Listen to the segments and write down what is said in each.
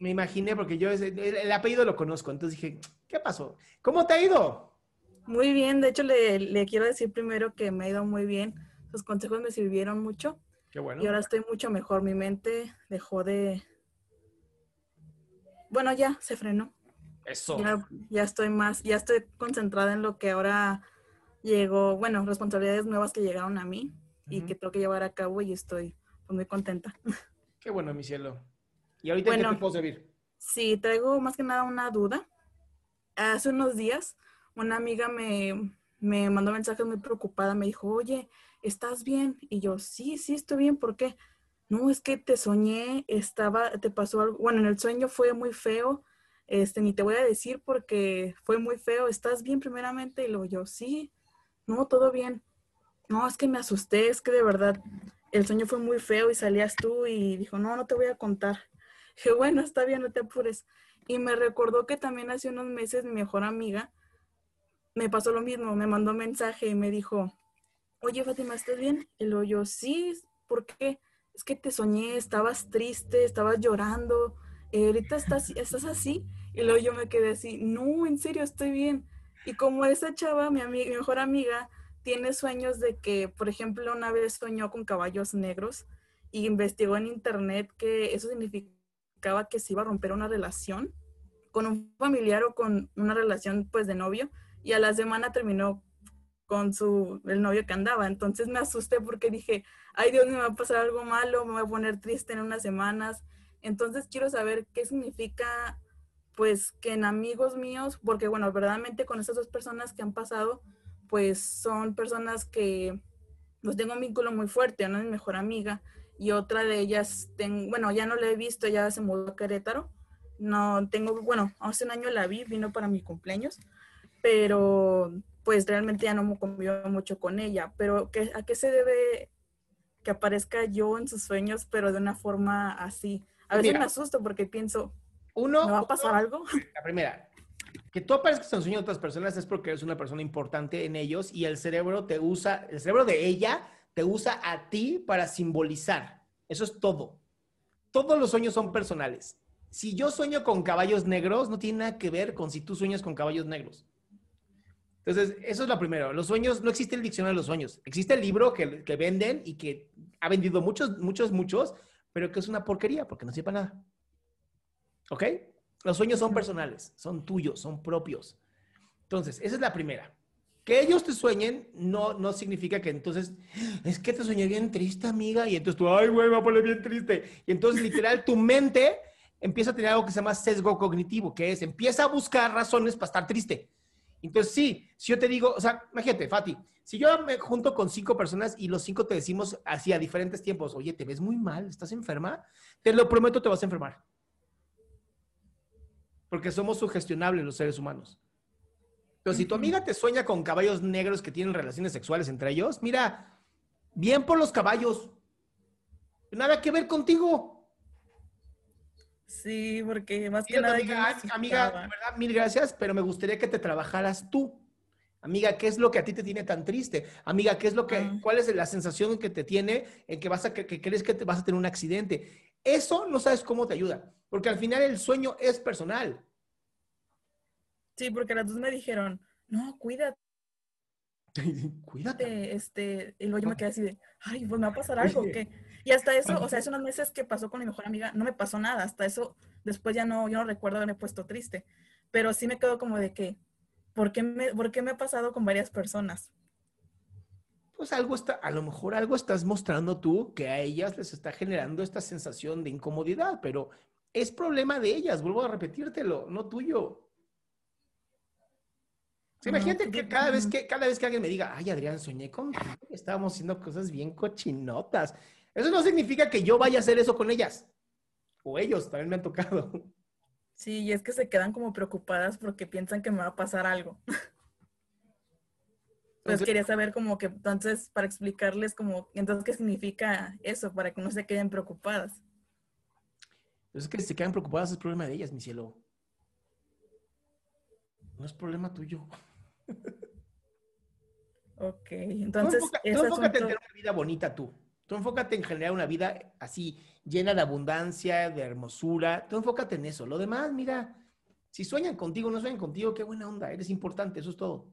Me imaginé porque yo el, el apellido lo conozco, entonces dije, ¿qué pasó? ¿Cómo te ha ido? Muy bien, de hecho le, le quiero decir primero que me ha ido muy bien. Sus consejos me sirvieron mucho. Qué bueno. Y ahora estoy mucho mejor. Mi mente dejó de... Bueno, ya se frenó. Eso. Ya, ya estoy más, ya estoy concentrada en lo que ahora llegó, bueno, responsabilidades nuevas que llegaron a mí y que tengo que llevar a cabo y estoy pues, muy contenta. Qué bueno, mi cielo. ¿Y ahorita en qué Bueno. te puedo servir? Sí, traigo más que nada una duda. Hace unos días una amiga me, me mandó mensajes muy preocupada, me dijo, oye, ¿estás bien? Y yo, sí, sí, estoy bien, ¿por qué? No, es que te soñé, estaba, te pasó algo, bueno, en el sueño fue muy feo, este, ni te voy a decir porque fue muy feo, ¿estás bien primeramente? Y luego yo, sí, no, todo bien. No, es que me asusté, es que de verdad el sueño fue muy feo y salías tú y dijo, no, no te voy a contar. Dije, bueno, está bien, no te apures. Y me recordó que también hace unos meses mi mejor amiga me pasó lo mismo, me mandó mensaje y me dijo, oye Fátima, ¿estás bien? Y luego yo, sí, ¿por qué? Es que te soñé, estabas triste, estabas llorando, eh, ahorita estás, estás así. Y luego yo me quedé así, no, en serio, estoy bien. Y como esa chava, mi, mejor amiga, tiene sueños de que, por ejemplo, una vez soñó con caballos negros y investigó en internet que eso significaba que se iba a romper una relación con un familiar o con una relación pues de novio y a la semana terminó con su el novio que andaba. Entonces me asusté porque dije, ay Dios, me va a pasar algo malo, me voy a poner triste en unas semanas. Entonces quiero saber qué significa pues que en amigos míos, porque bueno, verdaderamente con estas dos personas que han pasado, pues son personas que pues tengo un vínculo muy fuerte, una es mi mejor amiga y otra de ellas, ten- bueno, ya no la he visto, ya se mudó a Querétaro. No tengo, bueno, hace un año la vi, vino para mi cumpleaños, pero pues realmente ya no me convivo mucho con ella. Pero ¿qué- ¿a qué se debe que aparezca yo en sus sueños, pero de una forma así? A veces Mira. me asusto porque pienso, Uno, ¿me va a pasar uno, algo? La primera, que tú aparezcas en sueños de otras personas es porque eres una persona importante en ellos y el cerebro te usa, el cerebro de ella te usa a ti para simbolizar. Eso es todo. Todos los sueños son personales. Si yo sueño con caballos negros, no tiene nada que ver con si tú sueñas con caballos negros. Entonces, eso es lo primero. Los sueños, no existe el diccionario de los sueños. Existe el libro que, que venden y que ha vendido muchos, muchos, muchos, pero que es una porquería porque no sepa nada. ¿Ok? Los sueños son personales, son tuyos, son propios. Entonces, esa es la primera. Que ellos te sueñen no, no significa que entonces, es que te soñé bien triste, amiga, y entonces tú, ay, güey, me voy a poner bien triste. Y entonces, literal, tu mente empieza a tener algo que se llama sesgo cognitivo, que es, empieza a buscar razones para estar triste. Entonces, sí, si yo te digo, o sea, imagínate, Fati, si yo me junto con cinco personas y los cinco te decimos así a diferentes tiempos, oye, te ves muy mal, estás enferma, te lo prometo, te vas a enfermar. porque somos sugestionables los seres humanos. Pero si tu amiga te sueña con caballos negros que tienen relaciones sexuales entre ellos, mira, bien por los caballos. Nada que ver contigo. Sí, porque más que nada. Amiga, amiga, de verdad, mil gracias, pero me gustaría que te trabajaras tú. Amiga, ¿qué es lo que a ti te tiene tan triste? Amiga, ¿qué es lo que, ah. cuál es la sensación que te tiene en que vas a, que, que crees que te vas a tener un accidente? Eso no sabes cómo te ayuda, porque al final el sueño es personal. Sí, porque las dos me dijeron, no, cuídate. cuídate. Este, y luego yo me quedé así de, ay, pues me va a pasar algo, ¿qué? Y hasta eso, o sea, hace unos meses que pasó con mi mejor amiga, no me pasó nada, hasta eso, después ya no, yo no recuerdo haberme puesto triste, pero sí me quedo como de que, ¿por qué me, por qué me ha pasado con varias personas? Pues algo está, a lo mejor algo estás mostrando tú que a ellas les está generando esta sensación de incomodidad, pero es problema de ellas, vuelvo a repetírtelo, no tuyo. Imagínate que cada vez que cada vez que alguien me diga, ay Adrián, soñé con estábamos haciendo cosas bien cochinotas. Eso no significa que yo vaya a hacer eso con ellas. O ellos también me han tocado. Sí, y es que se quedan como preocupadas porque piensan que me va a pasar algo. Pues quería saber como que entonces para explicarles como entonces qué significa eso para que no se queden preocupadas. Es que si se quedan preocupadas es problema de ellas, mi cielo. No es problema tuyo. Ok, entonces... Tú, enfócate en tener una vida bonita tú. Tú enfócate en generar una vida así, llena de abundancia, de hermosura. Tú enfócate en eso. Lo demás, mira, si sueñan contigo, no sueñan contigo, qué buena onda. Eres importante, eso es todo.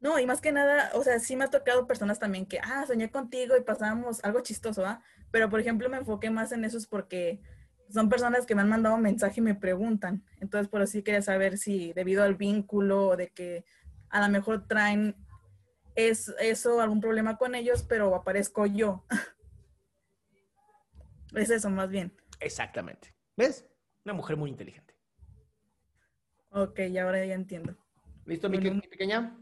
No, y más que nada, o sea, sí me ha tocado personas también que, ah, soñé contigo y pasábamos algo chistoso, ¿ah? Pero, por ejemplo, me enfoqué más en eso es porque son personas que me han mandado un mensaje y me preguntan. Entonces, por así quería saber si debido al vínculo o de que a lo mejor traen es, eso, algún problema con ellos, pero aparezco yo. es eso, más bien. Exactamente. ¿Ves? Una mujer muy inteligente. Ok, y ahora ya entiendo. ¿Listo, mi pequeña?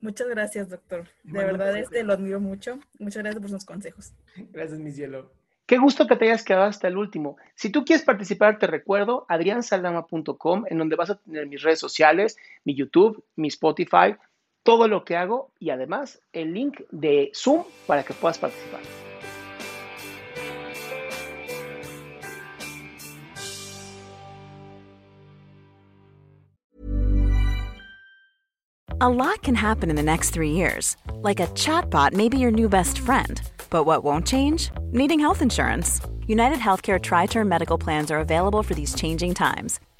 Muchas gracias, doctor. De verdad, este lo admiro mucho. Muchas gracias por sus consejos. Gracias, mi cielo. Qué gusto que te hayas quedado hasta el último. Si tú quieres participar, te recuerdo adriansaldama.com, en donde vas a tener mis redes sociales, mi YouTube, mi Spotify, todo lo que hago y además el link de Zoom para que puedas participar. A lot can happen in the next three years. Like a chatbot may be your new best friend. But what won't change? Needing health insurance. United Healthcare Tri Term Medical Plans are available for these changing times.